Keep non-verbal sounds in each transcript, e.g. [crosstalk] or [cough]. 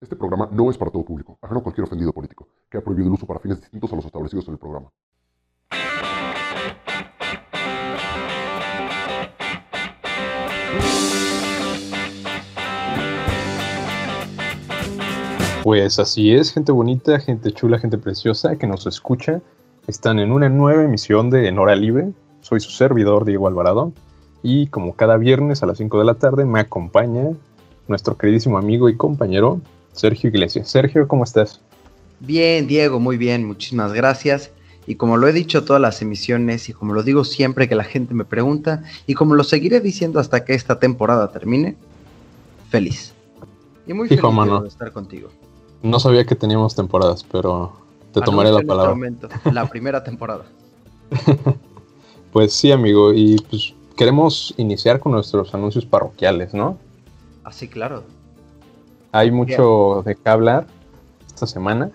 Este programa no es para todo público, ajeno a cualquier ofendido político, que ha prohibido el uso para fines distintos a los establecidos en el programa. Pues así es, gente bonita, gente chula, gente preciosa que nos escucha. Están en una nueva emisión de En Hora Libre. Soy su servidor, Diego Alvarado. Y como cada viernes a las 5 de la tarde me acompaña nuestro queridísimo amigo y compañero Sergio Iglesias. Sergio, ¿cómo estás? Bien, Diego, muy bien, muchísimas gracias. Y como lo he dicho todas las emisiones y como lo digo siempre que la gente me pregunta y como lo seguiré diciendo hasta que esta temporada termine, feliz. Y muy Hijo, feliz mano. de estar contigo. No sabía que teníamos temporadas, pero te tomaré la palabra. momento, la [laughs] primera temporada. [laughs] Pues sí, amigo, y pues queremos iniciar con nuestros anuncios parroquiales, ¿no? Así, claro. Hay mucho de qué hablar esta semana.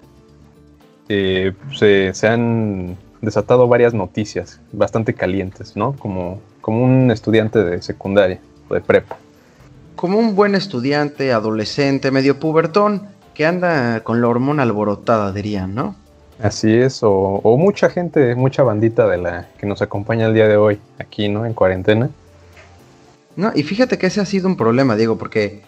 Eh, se, se han desatado varias noticias bastante calientes, ¿no? Como, como un estudiante de secundaria o de prepa. Como un buen estudiante, adolescente, medio pubertón, que anda con la hormona alborotada, dirían, ¿no? Así es, o, o mucha gente, mucha bandita de la que nos acompaña el día de hoy aquí, ¿no? En cuarentena. No, y fíjate que ese ha sido un problema, Diego, porque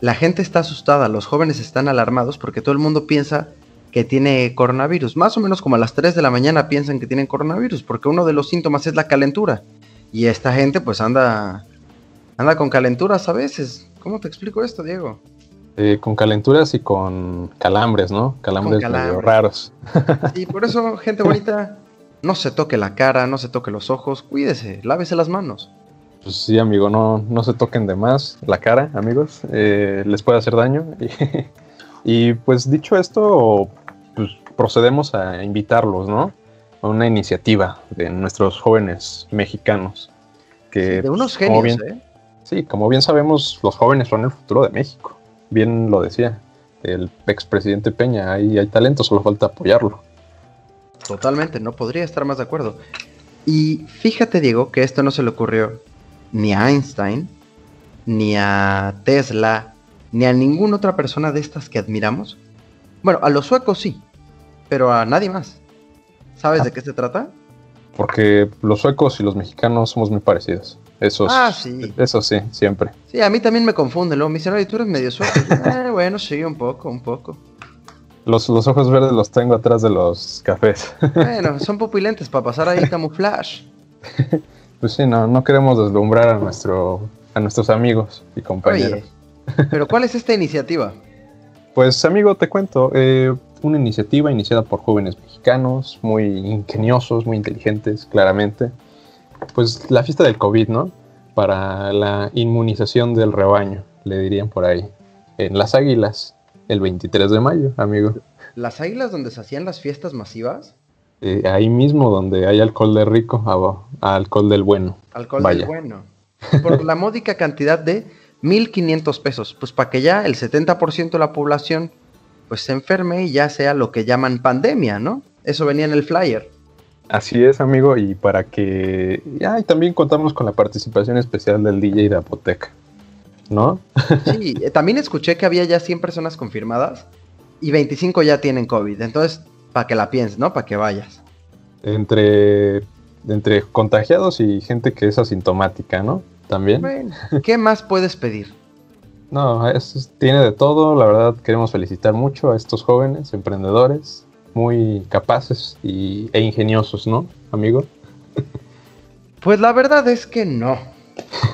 la gente está asustada, los jóvenes están alarmados porque todo el mundo piensa que tiene coronavirus. Más o menos como a las 3 de la mañana piensan que tienen coronavirus, porque uno de los síntomas es la calentura. Y esta gente pues anda anda con calenturas a veces. ¿Cómo te explico esto, Diego? Eh, con calenturas y con calambres, ¿no? Calambres medio calambres. raros. [laughs] Y por eso, gente bonita, no se toque la cara, no se toque los ojos, cuídese, lávese las manos. Pues sí, amigo, no, no se toquen de más la cara, amigos. eh, les puede hacer daño. [laughs] Y, pues dicho esto, pues procedemos a invitarlos, ¿no? A una iniciativa de nuestros jóvenes mexicanos. Que, de unos pues, como genios, bien- ¿eh? Sí, como bien sabemos, los jóvenes son el futuro de México. Bien lo decía el expresidente Peña. Ahí hay talento, solo falta apoyarlo. Totalmente, no podría estar más de acuerdo. Y fíjate, Diego, que esto no se le ocurrió ni a Einstein, ni a Tesla, ni a ninguna otra persona de estas que admiramos. Bueno, a los suecos sí, pero a nadie más. ¿Sabes de qué se trata? Porque los suecos y los mexicanos somos muy parecidos. Eso, es- Ah, sí. eso sí, siempre. Sí, a mí también me confunde. Luego me dicen, oye, tú eres medio sueco. [laughs] Eh, bueno, sí, un poco, un poco. Los, los ojos verdes los tengo atrás de los cafés. Bueno, son pupilentes para pasar ahí [laughs] camuflaje. Pues sí, no, no queremos deslumbrar a, nuestro, a nuestros amigos y compañeros. Oye, pero ¿cuál es esta iniciativa? Pues amigo, te cuento, eh, una iniciativa iniciada por jóvenes mexicanos, muy ingeniosos, muy inteligentes, claramente. Pues la fiesta del COVID, ¿no? Para la inmunización del rebaño, le dirían por ahí. En Las Águilas, el 23 de mayo, amigo. ¿Las águilas donde se hacían las fiestas masivas? Eh, ahí mismo donde hay alcohol de rico, a- a alcohol del bueno. Alcohol Vaya. del bueno. Por la módica cantidad de 1.500 pesos. Pues para que ya el 70% de la población pues se enferme y ya sea lo que llaman pandemia, ¿no? Eso venía en el flyer. Así es, amigo, y para que... Ah, y también contamos con la participación especial del DJ de Apoteca, ¿no? [laughs] Sí, eh, también escuché que había ya 100 personas confirmadas y 25 ya tienen COVID. Entonces, para que la pienses, ¿no? Para que vayas. Entre, entre contagiados y gente que es asintomática, ¿no? También. Bueno, ¿qué más puedes pedir? No, es- tiene de todo, la verdad queremos felicitar mucho a estos jóvenes emprendedores, muy capaces y, e ingeniosos, ¿no, amigo? Pues la verdad es que no.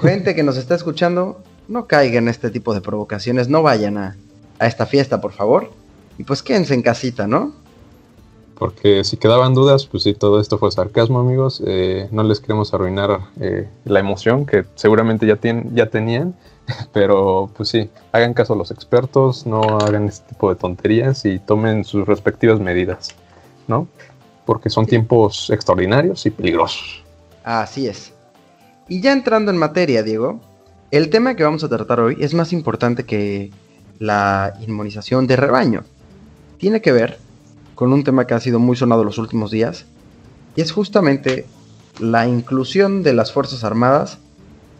Gente que nos está escuchando, no caigan en este tipo de provocaciones, no vayan a, a esta fiesta, por favor. Y pues quédense en casita, ¿no? Porque si quedaban dudas, pues sí, todo esto fue sarcasmo, amigos. Eh, no les queremos arruinar eh, la emoción que seguramente ya, tien- ya tenían. [laughs] Pero pues sí, hagan caso a los expertos, no hagan este tipo de tonterías y tomen sus respectivas medidas, ¿no? Porque son tiempos extraordinarios y peligrosos. Así es. Y ya entrando en materia, Diego, el tema que vamos a tratar hoy es más importante que la inmunización de rebaño. Tiene que ver con un tema que ha sido muy sonado los últimos días, y es justamente la inclusión de las Fuerzas Armadas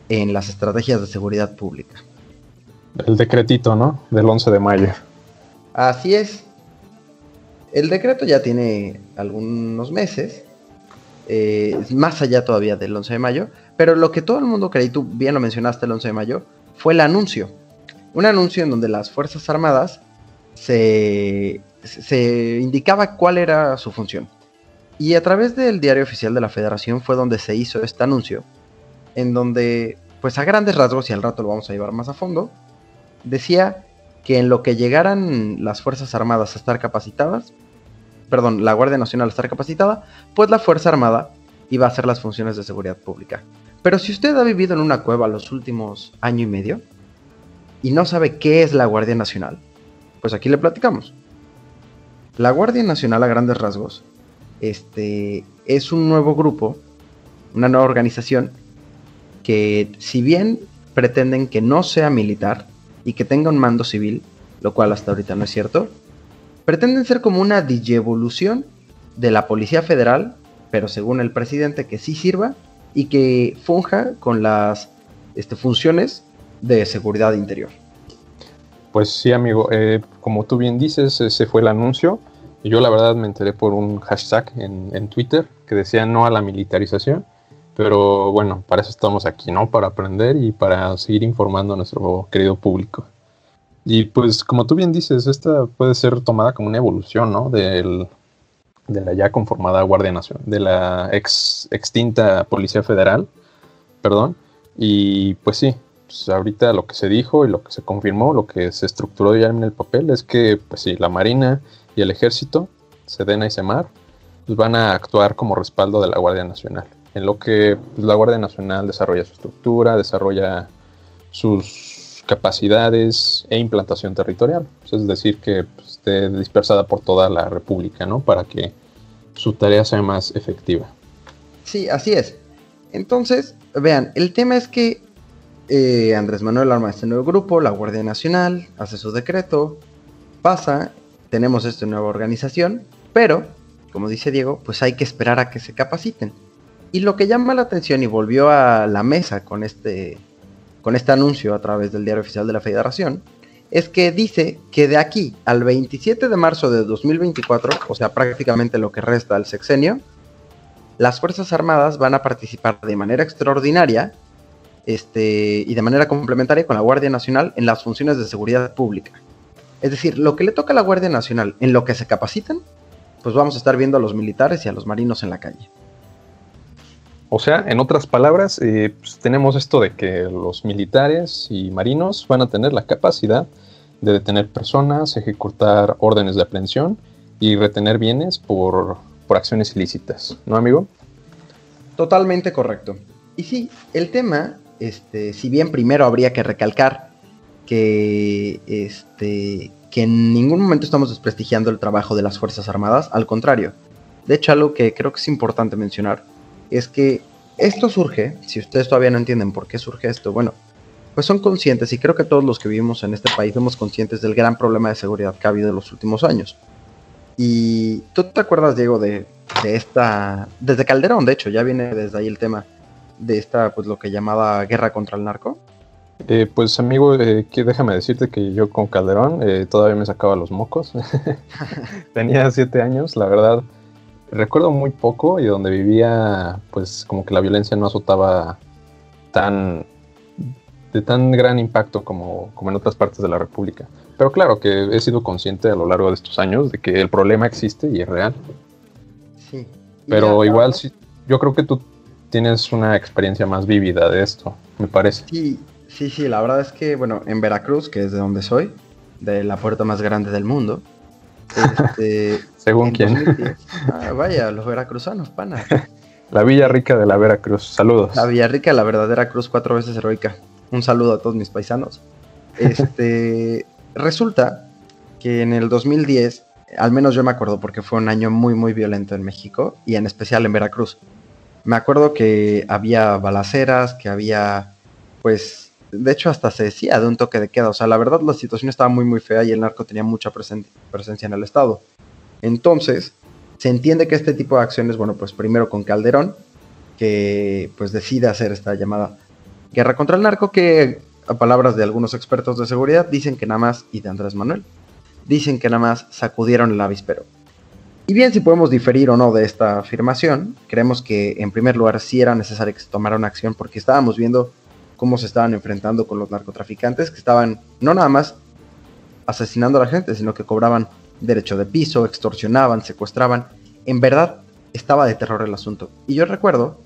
en las estrategias de seguridad pública. El decretito, ¿no? Del 11 de mayo. Así es. El decreto ya tiene algunos meses, eh, más allá todavía del 11 de mayo, pero lo que todo el mundo creí, tú bien lo mencionaste el 11 de mayo, fue el anuncio. Un anuncio en donde las Fuerzas Armadas se, se indicaba cuál era su función. Y a través del diario oficial de la Federación fue donde se hizo este anuncio, en donde, pues a grandes rasgos, y al rato lo vamos a llevar más a fondo, decía que en lo que llegaran las Fuerzas Armadas a estar capacitadas, perdón, la Guardia Nacional a estar capacitada, pues la Fuerza Armada iba a hacer las funciones de seguridad pública. Pero si usted ha vivido en una cueva los últimos año y medio y no sabe qué es la Guardia Nacional, pues aquí le platicamos. La Guardia Nacional a grandes rasgos este, es un nuevo grupo, una nueva organización que si bien pretenden que no sea militar y que tenga un mando civil, lo cual hasta ahorita no es cierto, pretenden ser como una digievolución de la Policía Federal, pero según el presidente que sí sirva y que funja con las este, funciones de seguridad interior. Pues sí, amigo, eh, como tú bien dices, ese fue el anuncio. Yo la verdad me enteré por un hashtag en, Twitter que decía no a la militarización. Pero bueno, para eso estamos aquí, ¿no? Para aprender y para seguir informando a nuestro querido público. Y pues como tú bien dices, esta puede ser tomada como una evolución, ¿no? Del, de la ya conformada Guardia Nacional, de la ex, extinta Policía Federal, perdón. Y pues sí, pues, ahorita lo que se dijo y lo que se confirmó, lo que se estructuró ya en el papel es que, pues sí, la Marina y el Ejército, Sedena y Semar, pues van a actuar como respaldo de la Guardia Nacional, en lo que pues, la Guardia Nacional desarrolla su estructura, desarrolla sus capacidades e implantación territorial, pues, es decir, que esté dispersada por toda la República, ¿no? Para que su tarea sea más efectiva. Sí, así es. Entonces, vean, el tema es que eh, Andrés Manuel arma este nuevo grupo, la Guardia Nacional, hace su decreto, pasa, tenemos esta nueva organización, pero, como dice Diego, pues hay que esperar a que se capaciten. Y lo que llama la atención y volvió a la mesa con este, con este anuncio a través del diario oficial de la Federación, es que dice que de aquí al 27 de marzo de 2024, o sea, prácticamente lo que resta del sexenio, las Fuerzas Armadas van a participar de manera extraordinaria este, y de manera complementaria con la Guardia Nacional en las funciones de seguridad pública. Es decir, lo que le toca a la Guardia Nacional en lo que se capacitan, pues vamos a estar viendo a los militares y a los marinos en la calle. O sea, en otras palabras, eh, pues tenemos esto de que los militares y marinos van a tener la capacidad de detener personas, ejecutar órdenes de aprehensión y retener bienes por, por acciones ilícitas, ¿no, amigo? Totalmente correcto. Y sí, el tema este, si bien primero habría que recalcar que, este, que en ningún momento estamos desprestigiando el trabajo de las Fuerzas Armadas, al contrario. De hecho, algo que creo que es importante mencionar es que esto surge, si ustedes todavía no entienden por qué surge esto, bueno, pues son conscientes y creo que todos los que vivimos en este país somos conscientes del gran problema de seguridad que ha habido en los últimos años. Y tú te acuerdas, Diego, de, de esta, desde Calderón, de hecho, ya viene desde ahí el tema de esta, pues lo que llamaba guerra contra el narco? Eh, pues amigo, eh, déjame decirte que yo con Calderón eh, todavía me sacaba los mocos. [laughs] Tenía siete años, la verdad. Recuerdo muy poco y donde vivía, pues como que la violencia no azotaba tan de tan gran impacto como, como en otras partes de la República. Pero claro que he sido consciente a lo largo de estos años de que el problema existe y es real. Sí. Pero igual sí, yo creo que tú tienes una experiencia más vívida de esto, me parece. Sí, sí, sí, la verdad es que, bueno, en Veracruz, que es de donde soy, de la puerta más grande del mundo. Este, [laughs] Según quién. Ah, vaya, los veracruzanos, pana. [laughs] La Villa Rica de la Veracruz, saludos. La Villa Rica, la verdadera cruz, cuatro veces heroica. Un saludo a todos mis paisanos. Este, [laughs] resulta que en el 2010, al menos yo me acuerdo porque fue un año muy, muy violento en México y en especial en Veracruz. Me acuerdo que había balaceras, que había, pues, de hecho hasta se decía de un toque de queda. O sea, la verdad la situación estaba muy, muy fea y el narco tenía mucha presencia en el Estado. Entonces, se entiende que este tipo de acciones, bueno, pues primero con Calderón, que pues decide hacer esta llamada guerra contra el narco, que a palabras de algunos expertos de seguridad dicen que nada más y de Andrés Manuel, dicen que nada más sacudieron el avispero. Y bien, si podemos diferir o no de esta afirmación, creemos que en primer lugar sí era necesario que se tomara una acción porque estábamos viendo cómo se estaban enfrentando con los narcotraficantes que estaban no nada más asesinando a la gente, sino que cobraban derecho de piso, extorsionaban, secuestraban. En verdad estaba de terror el asunto. Y yo recuerdo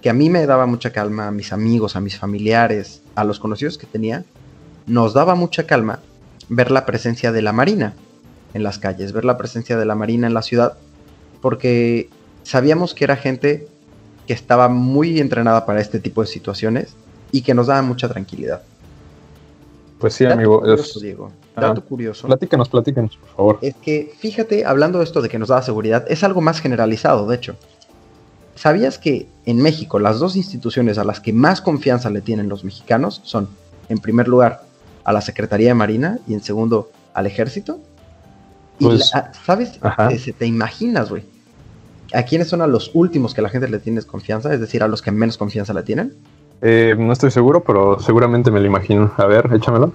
que a mí me daba mucha calma, a mis amigos, a mis familiares, a los conocidos que tenía, nos daba mucha calma ver la presencia de la Marina en las calles, ver la presencia de la Marina en la ciudad, porque sabíamos que era gente que estaba muy entrenada para este tipo de situaciones y que nos daba mucha tranquilidad. Pues sí, amigo. Curioso, Diego. Dato ah, curioso. Platícanos, platícanos, por favor. Es que, fíjate, hablando de esto de que nos daba seguridad, es algo más generalizado, de hecho. ¿Sabías que en México las dos instituciones a las que más confianza le tienen los mexicanos son, en primer lugar, a la Secretaría de Marina y en segundo, al Ejército? Pues, ¿Sabes? Te, te imaginas, güey. ¿A quiénes son a los últimos que la gente le tiene confianza? Es decir, a los que menos confianza le tienen. Eh, no estoy seguro, pero seguramente me lo imagino. A ver, échamelo.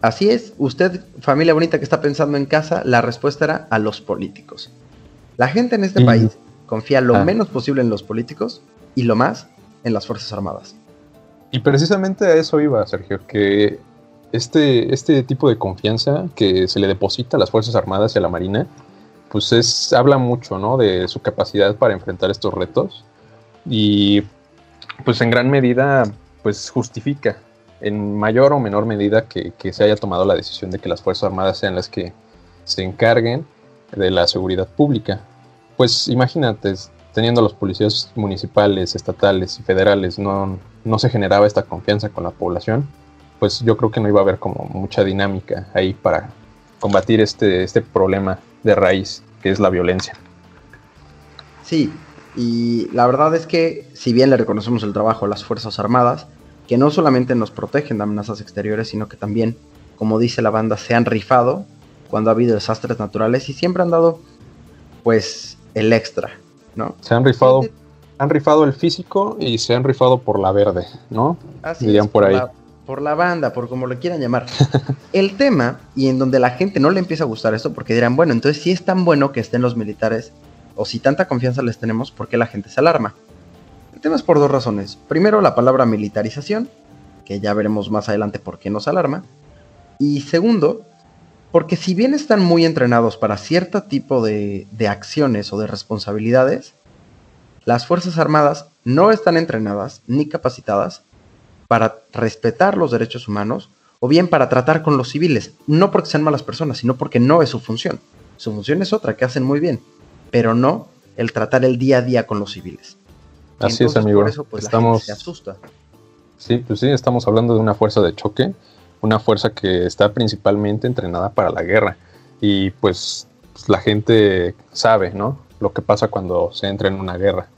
Así es, usted, familia bonita que está pensando en casa, la respuesta era a los políticos. La gente en este país confía lo ah. menos posible en los políticos y lo más en las Fuerzas Armadas. Y precisamente a eso iba, Sergio, que este, este tipo de confianza que se le deposita a las Fuerzas Armadas y a la Marina, pues es, habla mucho, ¿no? De su capacidad para enfrentar estos retos y pues en gran medida, pues justifica en mayor o menor medida que, que se haya tomado la decisión de que las Fuerzas Armadas sean las que se encarguen de la seguridad pública. Pues imagínate, teniendo los policías municipales, estatales y federales, no, no se generaba esta confianza con la población pues yo creo que no iba a haber como mucha dinámica ahí para combatir este, este problema de raíz que es la violencia. Sí, y la verdad es que si bien le reconocemos el trabajo a las Fuerzas Armadas, que no solamente nos protegen de amenazas exteriores, sino que también, como dice la banda, se han rifado cuando ha habido desastres naturales y siempre han dado pues el extra, ¿no? Se han rifado, han rifado el físico y se han rifado por la verde, ¿no? Así Dirían por, ahí por la banda, por como lo quieran llamar. [laughs] El tema, y en donde la gente no le empieza a gustar esto, porque dirán, bueno, entonces si es tan bueno que estén los militares, o si tanta confianza les tenemos, ¿por qué la gente se alarma? El tema es por dos razones. Primero, la palabra militarización, que ya veremos más adelante por qué nos alarma. Y segundo, porque si bien están muy entrenados para cierto tipo de, de acciones o de responsabilidades, las Fuerzas Armadas no están entrenadas ni capacitadas para respetar los derechos humanos o bien para tratar con los civiles, no porque sean malas personas, sino porque no es su función. Su función es otra, que hacen muy bien, pero no el tratar el día a día con los civiles. Así es, amigo. Por eso, pues, estamos... se asusta. Sí, pues sí, estamos hablando de una fuerza de choque, una fuerza que está principalmente entrenada para la guerra. Y pues la gente sabe, ¿no? Lo que pasa cuando se entra en una guerra.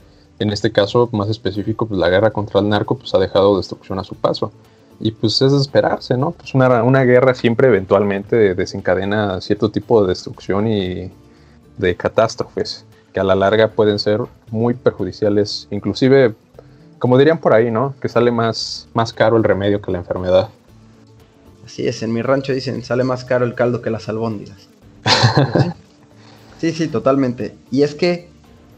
En este caso, más específico, pues la guerra contra el narco pues ha dejado destrucción a su paso. Y pues es de esperarse, ¿no? Pues una, una guerra siempre eventualmente desencadena cierto tipo de destrucción y de catástrofes que a la larga pueden ser muy perjudiciales, inclusive, como dirían por ahí, ¿no? Que sale más, más caro el remedio que la enfermedad. Así es, en mi rancho dicen, sale más caro el caldo que las albóndigas. [laughs] sí, sí, totalmente. Y es que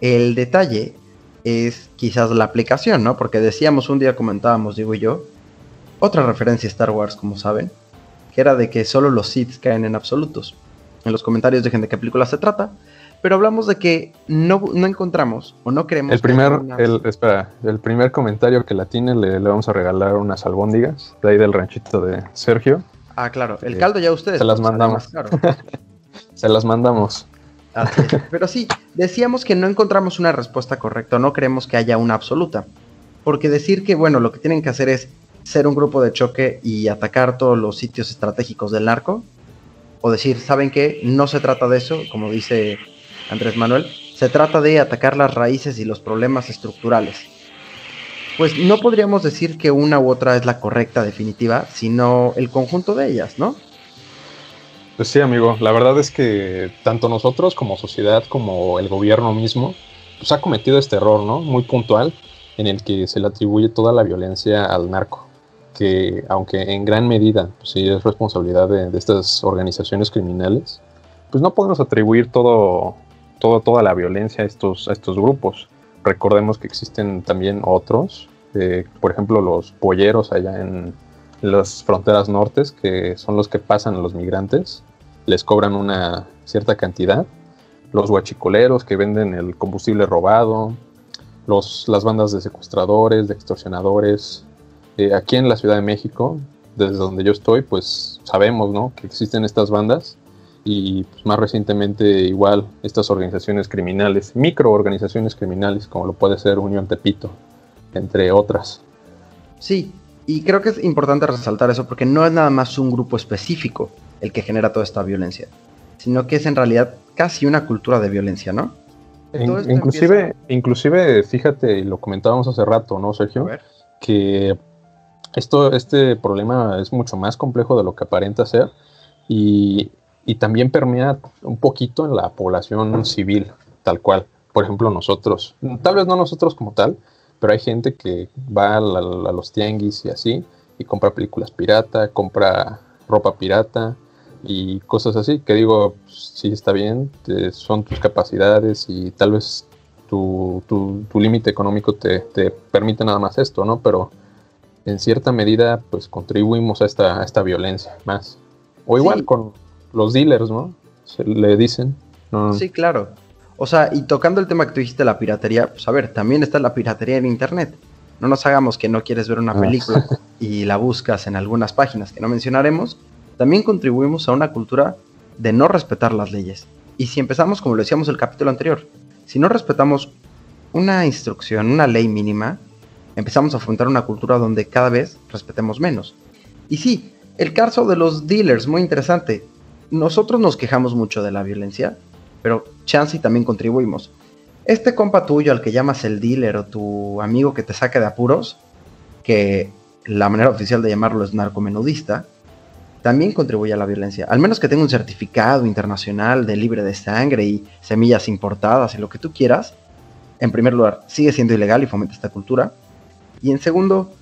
el detalle es quizás la aplicación, ¿no? Porque decíamos un día, comentábamos, digo yo, otra referencia a Star Wars, como saben, que era de que solo los Sith caen en absolutos. En los comentarios dejen de qué película se trata, pero hablamos de que no, encontramos o no creemos. El primer, el, espera, el primer comentario que la tiene le, le, vamos a regalar unas albóndigas de ahí del ranchito de Sergio. Ah, claro, el caldo ya ustedes. Se las mandamos. [laughs] se las mandamos. Pero sí, decíamos que no encontramos una respuesta correcta, no creemos que haya una absoluta. Porque decir que, bueno, lo que tienen que hacer es ser un grupo de choque y atacar todos los sitios estratégicos del narco, o decir, ¿saben qué? No se trata de eso, como dice Andrés Manuel, se trata de atacar las raíces y los problemas estructurales. Pues no podríamos decir que una u otra es la correcta definitiva, sino el conjunto de ellas, ¿no? Pues sí, amigo, la verdad es que tanto nosotros como sociedad, como el gobierno mismo, pues ha cometido este error, ¿no? Muy puntual, en el que se le atribuye toda la violencia al narco. que aunque en gran medida pues, sí es responsabilidad de, estas organizaciones criminales, pues no podemos atribuir todo, todo, toda la violencia a estos, a estos grupos. Recordemos que existen también otros, eh, por ejemplo los polleros allá en las fronteras nortes, que son los que pasan a los migrantes, les cobran una cierta cantidad, los huachicoleros que venden el combustible robado, los, las bandas de secuestradores, de extorsionadores, eh, aquí en la Ciudad de México, desde donde yo estoy, pues sabemos ¿no? que existen estas bandas y pues, más recientemente igual estas organizaciones criminales, microorganizaciones criminales como lo puede ser Unión Tepito, entre otras. Sí, y creo que es importante resaltar eso porque no es nada más un grupo específico el que genera toda esta violencia, sino que es en realidad casi una cultura de violencia, ¿no? inclusive, inclusive, fíjate, lo comentábamos hace rato, ¿no, Sergio? Que esto, este problema es mucho más complejo de lo que aparenta ser y, también permea un poquito en la población civil, tal cual. Por ejemplo, nosotros, tal vez no nosotros como tal, pero hay gente que va a, los tianguis y así y compra películas pirata, compra ropa pirata y cosas así, que digo, sí está bien, son tus capacidades y tal vez tu, límite económico te, te, permite nada más esto, ¿no? Pero en cierta medida pues contribuimos a esta, esta violencia más. O igual con los dealers, ¿no? Se le dicen. Sí, claro. O sea, y tocando el tema que tú dijiste, la piratería, pues a ver, también está la piratería en Internet. No nos hagamos que no quieres ver una ah. película [laughs] y la buscas en algunas páginas que no mencionaremos. También contribuimos a una cultura de no respetar las leyes. Y si empezamos, como lo decíamos el capítulo anterior, si no respetamos una instrucción, una ley mínima, empezamos a afrontar una cultura donde cada vez respetemos menos. Y sí, el caso de los dealers, muy interesante. Nosotros nos quejamos mucho de la violencia, pero chance también contribuimos. Este compa tuyo al que llamas el dealer o tu amigo que te saque de apuros, que la manera oficial de llamarlo es narcomenudista, también contribuye a la violencia. Al menos que tenga un certificado internacional de libre de sangre y semillas importadas y lo que tú quieras. En primer lugar, sigue siendo ilegal y fomenta esta cultura. Y en segundo,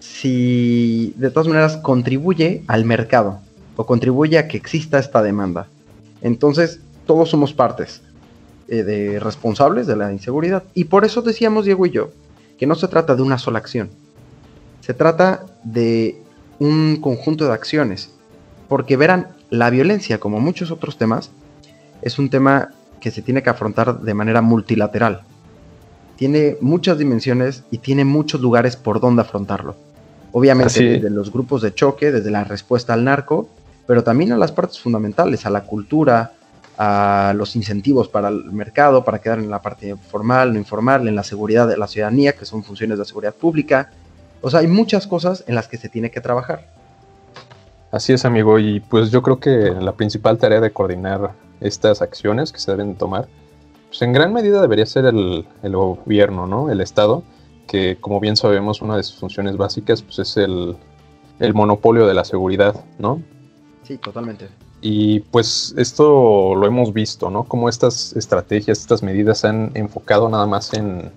si de todas maneras contribuye al mercado o contribuye a que exista esta demanda. Entonces, todos somos partes eh, de responsables de la inseguridad. Y por eso decíamos Diego y yo que no se trata de una sola acción. Se trata de un conjunto de acciones. Porque verán, la violencia, como muchos otros temas, es un tema que se tiene que afrontar de manera multilateral tiene muchas dimensiones y tiene muchos lugares por donde afrontarlo. Obviamente desde los grupos de choque, desde la respuesta al narco, pero también a las partes fundamentales, a la cultura, a los incentivos para el mercado, para quedar en la parte formal, no informal, en la seguridad de la ciudadanía, que son funciones de seguridad pública. O sea, hay muchas cosas en las que se tiene que trabajar. Así es, amigo, y pues yo creo que la principal tarea de coordinar estas acciones que se deben tomar pues en gran medida debería ser el, gobierno, ¿no? El Estado, que como bien sabemos, una de sus funciones básicas pues, es el, monopolio de la seguridad, ¿no? Sí, totalmente. Y pues esto lo hemos visto, ¿no? Como estas estrategias, estas medidas se han enfocado nada más en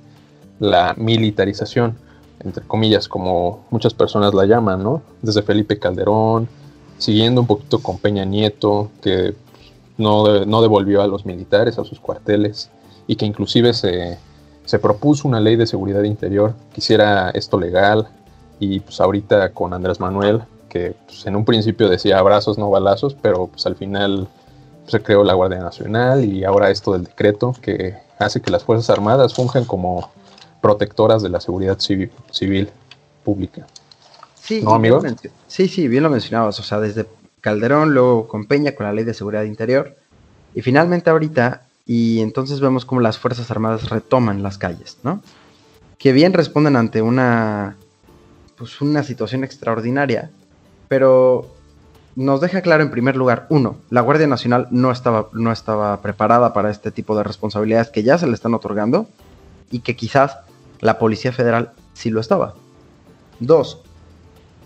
la militarización, entre comillas, como muchas personas la llaman, ¿no? Desde Felipe Calderón, siguiendo un poquito con Peña Nieto, que no, devolvió a los militares a sus cuarteles y que inclusive se, propuso una ley de seguridad interior que hiciera esto legal y pues ahorita con Andrés Manuel que pues, en un principio decía abrazos no balazos pero pues al final se creó la Guardia Nacional y ahora esto del decreto que hace que las Fuerzas Armadas funjan como protectoras de la seguridad civil, civil pública. Sí, ¿No, amigo? Sí, sí, bien lo mencionabas. O sea, desde Calderón, luego con Peña con la ley de seguridad interior, y finalmente ahorita, y entonces vemos cómo las Fuerzas Armadas retoman las calles, ¿no? Que bien responden ante una, pues una situación extraordinaria, pero nos deja claro en primer lugar, uno, la Guardia Nacional no estaba, no estaba preparada para este tipo de responsabilidades que ya se le están otorgando y que quizás la Policía Federal sí lo estaba. Dos,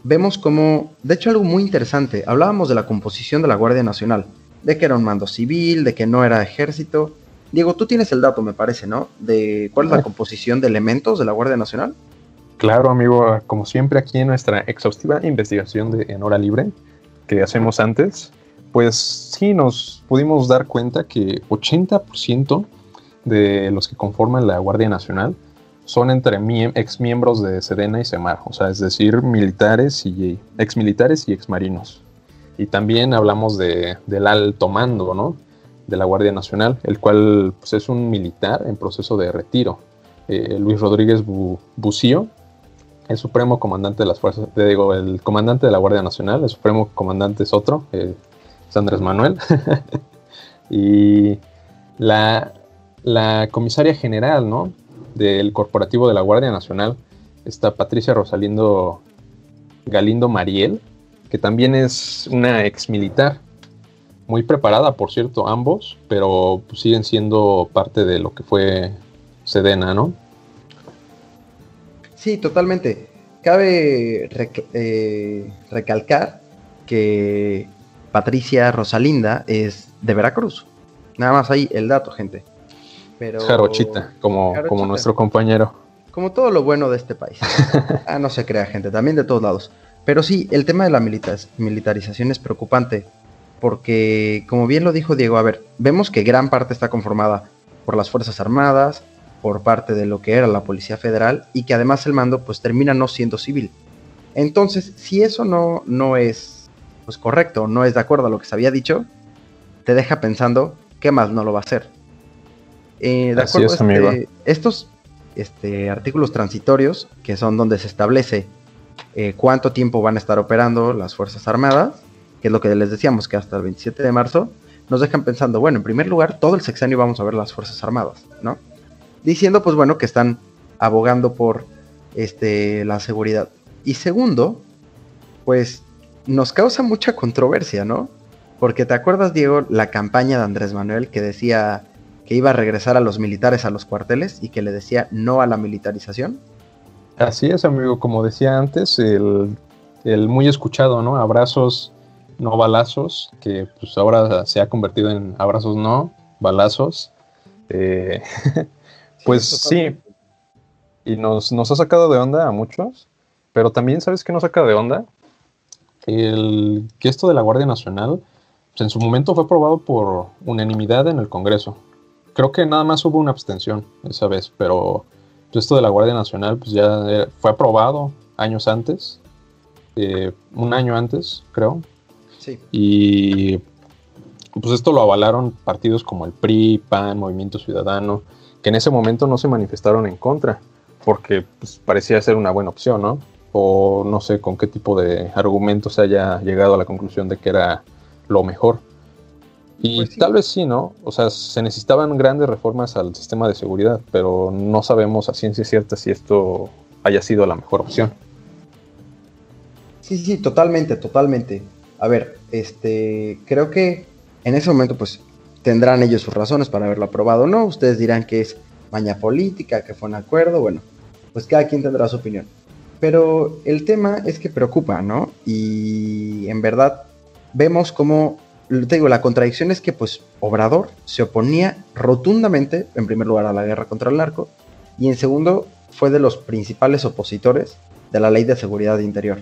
vemos como, de hecho algo muy interesante, hablábamos de la composición de la Guardia Nacional, de que era un mando civil, de que no era ejército. Diego, tú tienes el dato, me parece, ¿no? De cuál es la composición de elementos de la Guardia Nacional. Claro, amigo, como siempre aquí en nuestra exhaustiva investigación de En Hora Libre que hacemos antes, pues sí nos pudimos dar cuenta que 80% de los que conforman la Guardia Nacional son entre ex miembros de Sedena y Semar, o sea, es decir, militares y ex militares y ex marinos. Y también hablamos de, del alto mando, ¿no? De la Guardia Nacional, el cual pues, es un militar en proceso de retiro. Eh, Luis Rodríguez Bucío, el supremo comandante de las fuerzas, te digo, el comandante de la Guardia Nacional, el supremo comandante es otro, eh, es Andrés Manuel. [laughs] y la, la comisaria general, ¿no? Del corporativo de la Guardia Nacional, está Patricia Rosalindo Galindo Mariel, que también es una ex militar, muy preparada, por cierto, ambos, pero pues, siguen siendo parte de lo que fue Sedena, ¿no? Sí, totalmente. Cabe eh, recalcar que Patricia Rosalinda es de Veracruz. Nada más ahí el dato, gente. Pero... Jarochita, como, como nuestro compañero. Como todo lo bueno de este país. [laughs] ah, no se crea, gente, también de todos lados. Pero sí, el tema de la militarización es preocupante. Porque, como bien lo dijo Diego, a ver, vemos que gran parte está conformada por las Fuerzas Armadas, por parte de lo que era la Policía Federal y que además el mando pues termina no siendo civil. Entonces, si eso no, no es pues correcto, no es de acuerdo a lo que se había dicho, te deja pensando qué más no lo va a hacer. Eh, de acuerdo, este, estos este, artículos transitorios, que son donde se establece eh, cuánto tiempo van a estar operando las Fuerzas Armadas, que es lo que les decíamos que hasta el 27 de marzo, nos dejan pensando, bueno, en primer lugar, todo el sexenio vamos a ver las Fuerzas Armadas, ¿no? diciendo pues bueno que están abogando por este, la seguridad. Y segundo, pues nos causa mucha controversia, ¿no? Porque te acuerdas, Diego, la campaña de Andrés Manuel que decía que iba a regresar a los militares a los cuarteles y que le decía no a la militarización. Así es, amigo, como decía antes, el, el muy escuchado, ¿no? Abrazos, no balazos, que pues ahora se ha convertido en abrazos no, balazos. Eh, [laughs] Pues sí. Y nos, ha sacado de onda a muchos, pero también, ¿sabes qué nos saca de onda? El, que esto de la Guardia Nacional, pues, en su momento fue aprobado por unanimidad en el Congreso. Creo que nada más hubo una abstención esa vez, pero esto de la Guardia Nacional pues ya fue aprobado años antes, eh, un año antes, creo. Sí. Y pues esto lo avalaron partidos como el PRI, PAN, Movimiento Ciudadano que en ese momento no se manifestaron en contra, porque pues, parecía ser una buena opción, ¿no? O no sé con qué tipo de argumentos se haya llegado a la conclusión de que era lo mejor. Y pues tal vez sí, ¿no? O sea, se necesitaban grandes reformas al sistema de seguridad, pero no sabemos a ciencia cierta si esto haya sido la mejor opción. Sí, sí, totalmente, totalmente. A ver, este, creo que en ese momento, pues, tendrán ellos sus razones para haberlo aprobado o no. Ustedes dirán que es maña política, que fue un acuerdo. Bueno, pues cada quien tendrá su opinión. Pero el tema es que preocupa, ¿no? Y en verdad vemos como, te digo, la contradicción es que pues Obrador se oponía rotundamente, en primer lugar, a la guerra contra el narco, y en segundo, fue de los principales opositores de la ley de seguridad interior.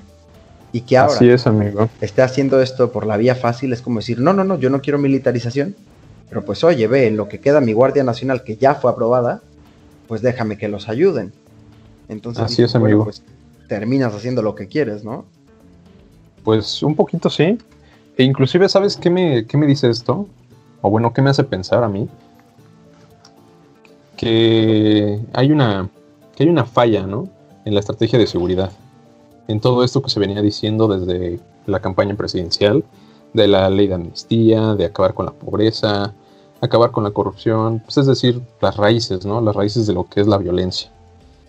Y que ahora Así es, amigo. esté haciendo esto por la vía fácil es como decir, no, no, no, yo no quiero militarización, pero pues oye, ve, en lo que queda mi Guardia Nacional que ya fue aprobada, pues déjame que los ayuden. Entonces, Así es, amigo. pues terminas haciendo lo que quieres, ¿no? Pues un poquito sí. E inclusive, ¿sabes qué me, qué me dice esto? O bueno, ¿qué me hace pensar a mí? Que hay una, que hay una falla, ¿no? En la estrategia de seguridad. En todo esto que se venía diciendo desde la campaña presidencial, de la ley de amnistía, de acabar con la pobreza, acabar con la corrupción, pues es decir, las raíces, ¿no? Las raíces de lo que es la violencia.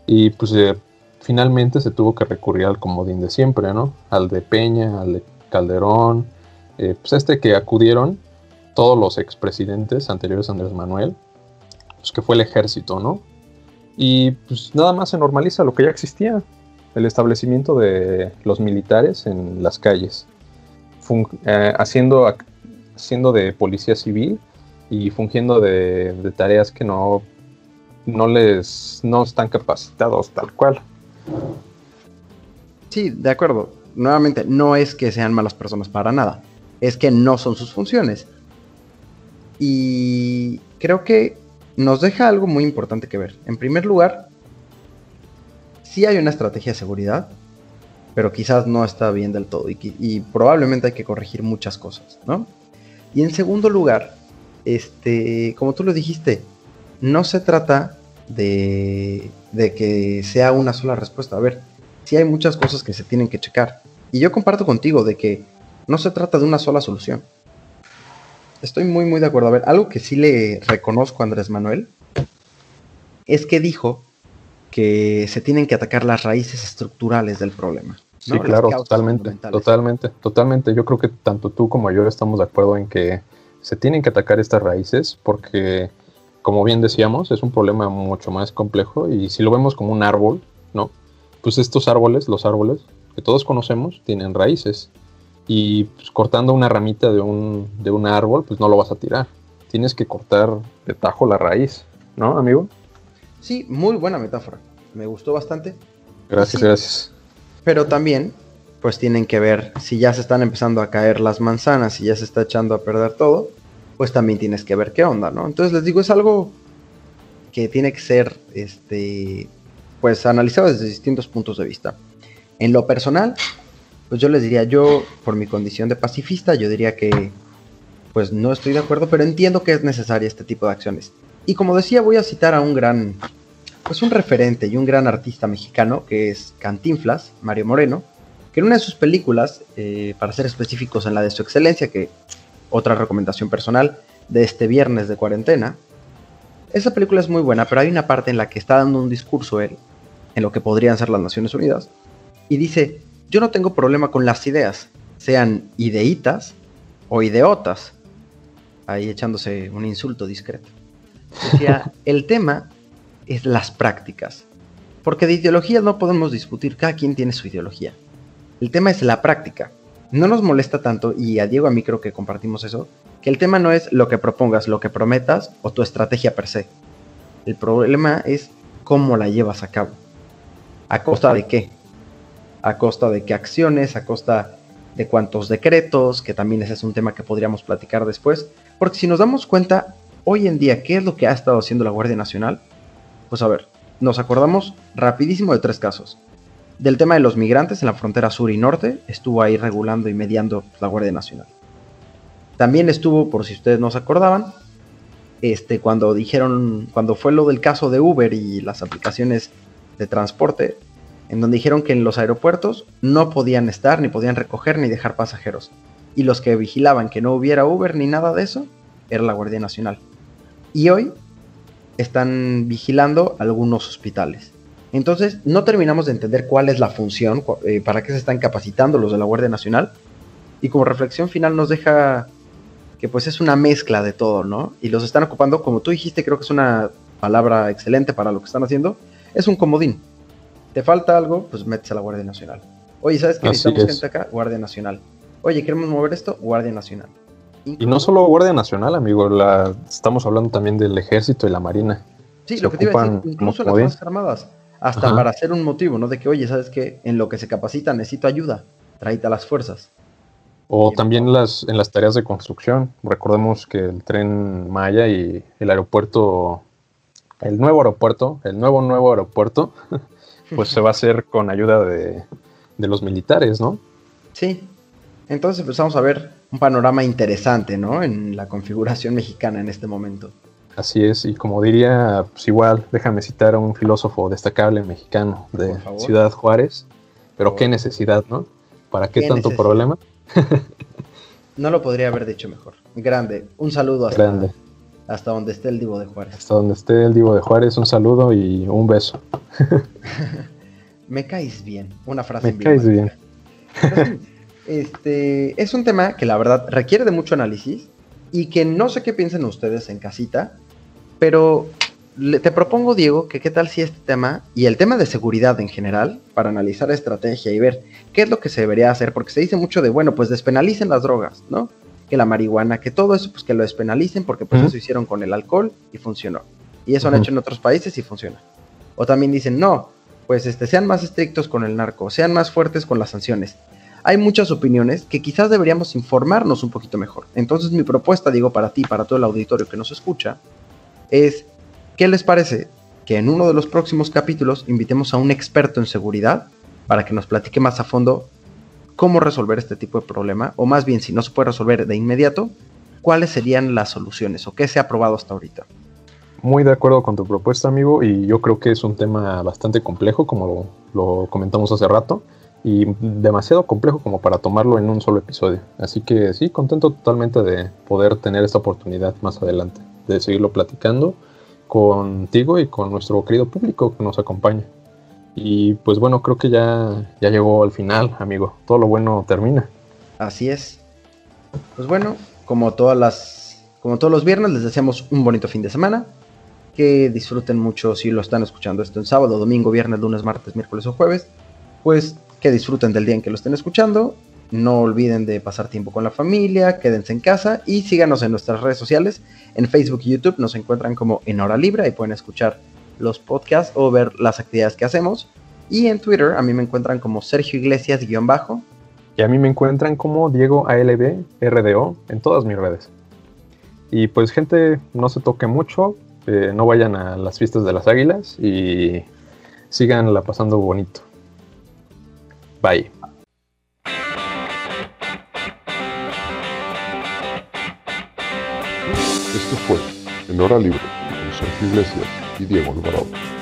Y pues eh, finalmente se tuvo que recurrir al comodín de siempre, ¿no? Al de Peña, al de Calderón, eh, pues este que acudieron todos los expresidentes anteriores a Andrés Manuel, pues que fue el ejército, ¿no? Y pues nada más se normaliza lo que ya existía, el establecimiento de los militares en las calles, eh, haciendo, haciendo de policía civil y fungiendo de, tareas que no, no les no están capacitados tal cual. Sí, de acuerdo. Nuevamente, no es que sean malas personas para nada, es que no son sus funciones. Y creo que nos deja algo muy importante que ver. En primer lugar, sí hay una estrategia de seguridad, pero quizás no está bien del todo y, probablemente hay que corregir muchas cosas, ¿no? Y en segundo lugar, este, como tú lo dijiste, no se trata de, de que sea una sola respuesta. A ver, sí hay muchas cosas que se tienen que checar. Y yo comparto contigo de que no se trata de una sola solución. Estoy muy, muy de acuerdo. A ver, algo que sí le reconozco a Andrés Manuel es que dijo que se tienen que atacar las raíces estructurales del problema. Sí, claro, totalmente, totalmente, totalmente. Yo creo que tanto tú como yo estamos de acuerdo en que se tienen que atacar estas raíces porque, como bien decíamos, es un problema mucho más complejo y si lo vemos como un árbol, ¿no? Pues estos árboles, los árboles que todos conocemos, tienen raíces y pues, cortando una ramita de un, de un árbol, pues no lo vas a tirar. Tienes que cortar de tajo la raíz, ¿no, amigo? Sí, muy buena metáfora. Me gustó bastante. Gracias, gracias. Pero también, pues tienen que ver si ya se están empezando a caer las manzanas, y ya se está echando a perder todo, pues también tienes que ver qué onda, ¿no? Entonces les digo, es algo que tiene que ser, este, pues analizado desde distintos puntos de vista. En lo personal, pues yo les diría, yo por mi condición de pacifista, yo diría que pues no estoy de acuerdo, pero entiendo que es necesaria este tipo de acciones. Y como decía, voy a citar a un gran, pues un referente y un gran artista mexicano, que es Cantinflas, Mario Moreno, que en una de sus películas, eh, para ser específicos en la de su excelencia, que otra recomendación personal de este viernes de cuarentena, esa película es muy buena, pero hay una parte en la que está dando un discurso él, en lo que podrían ser las Naciones Unidas, y dice, yo no tengo problema con las ideas, sean ideitas o ideotas. Ahí echándose un insulto discreto. Decía, [laughs] el tema es las prácticas. Porque de ideología no podemos discutir, cada quien tiene su ideología. El tema es la práctica. No nos molesta tanto, y a Diego a mí creo que compartimos eso, que el tema no es lo que propongas, lo que prometas o tu estrategia per se. El problema es cómo la llevas a cabo. ¿A costa de qué? A costa de qué acciones, a costa de cuántos decretos, que también ese es un tema que podríamos platicar después, porque si nos damos cuenta, hoy en día, ¿qué es lo que ha estado haciendo la Guardia Nacional? Pues a ver, nos acordamos rapidísimo de tres casos. Del tema de los migrantes en la frontera sur y norte, estuvo ahí regulando y mediando la Guardia Nacional. También estuvo, por si ustedes no se acordaban, este, cuando dijeron, cuando fue lo del caso de Uber y las aplicaciones de transporte, en donde dijeron que en los aeropuertos no podían estar, ni podían recoger, ni dejar pasajeros. Y los que vigilaban que no hubiera Uber ni nada de eso, era la Guardia Nacional. Y hoy están vigilando algunos hospitales. Entonces, no terminamos de entender cuál es la función, eh, para qué se están capacitando los de la Guardia Nacional. Y como reflexión final nos deja que pues es una mezcla de todo, ¿no? Y los están ocupando, como tú dijiste, creo que es una palabra excelente para lo que están haciendo, es un comodín te falta algo, pues metes a la Guardia Nacional. Oye, ¿sabes qué necesitamos gente acá? Guardia Nacional. Oye, ¿queremos mover esto? Guardia Nacional. y no solo Guardia Nacional, amigo, la, estamos hablando también del Ejército y la Marina. Sí, lo que te iba a decir, incluso las Fuerzas Armadas, hasta para hacer un motivo, ¿no? De que, oye, ¿sabes qué? En lo que se capacita necesito ayuda, tráete a las fuerzas. O también las, en las tareas de construcción. Recordemos que el tren Maya y el aeropuerto, el nuevo aeropuerto, el nuevo nuevo aeropuerto, [laughs] pues se va a hacer con ayuda de, los militares, ¿no? Sí. Entonces empezamos a ver un panorama interesante, ¿no? En la configuración mexicana en este momento. Así es, y como diría, pues igual, déjame citar a un filósofo destacable mexicano de Ciudad Juárez, pero qué necesidad, ¿no? ¿Para qué, tanto problema? [laughs] no lo podría haber dicho mejor. Grande. Un saludo hasta, Grande. Hasta donde esté el Divo de Juárez. Hasta donde esté el Divo de Juárez, un saludo y un beso. [laughs] Me caes bien. Una frase. Me caes bien. [laughs] Este es un tema que la verdad requiere de mucho análisis y que no sé qué piensen ustedes en casita, pero te propongo, Diego, que qué tal si este tema y el tema de seguridad en general, para analizar estrategia y ver qué es lo que se debería hacer, porque se dice mucho de, bueno, pues despenalicen las drogas, ¿no? Que la marihuana, que todo eso, pues que lo despenalicen, porque pues eso hicieron con el alcohol y funcionó. Y eso han hecho en otros países y funciona. O también dicen, no, pues este, sean más estrictos con el narco, sean más fuertes con las sanciones. Hay muchas opiniones que quizás deberíamos informarnos un poquito mejor. Entonces mi propuesta, digo, para ti, para todo el auditorio que nos escucha, es, ¿qué les parece que en uno de los próximos capítulos invitemos a un experto en seguridad para que nos platique más a fondo cómo resolver este tipo de problema? O más bien, si no se puede resolver de inmediato, ¿cuáles serían las soluciones o qué se ha probado hasta ahorita? Muy de acuerdo con tu propuesta, amigo, y yo creo que es un tema bastante complejo, como lo, comentamos hace rato, y demasiado complejo como para tomarlo en un solo episodio. Así que sí, contento totalmente de poder tener esta oportunidad más adelante, de seguirlo platicando contigo y con nuestro querido público que nos acompaña. Y pues bueno, creo que ya, ya llegó al final, amigo. Todo lo bueno termina. Así es. Pues bueno, como todas las, como todos los viernes, les deseamos un bonito fin de semana que disfruten mucho si lo están escuchando esto en sábado, domingo, viernes, lunes, martes, miércoles o jueves, pues que disfruten del día en que lo estén escuchando. No olviden de pasar tiempo con la familia, quédense en casa y síganos en nuestras redes sociales. En Facebook y YouTube nos encuentran como en hora libre y pueden escuchar los podcasts o ver las actividades que hacemos. Y en Twitter a mí me encuentran como Sergio Iglesias-bajo. Y a mí me encuentran como Diego ALB RDO en todas mis redes. Y pues gente, no se toque mucho, eh, no vayan a las fiestas de las águilas y sigan la pasando bonito. Bye. Esto fue En Hora Libre con Sergio Iglesias y Diego Alvarado.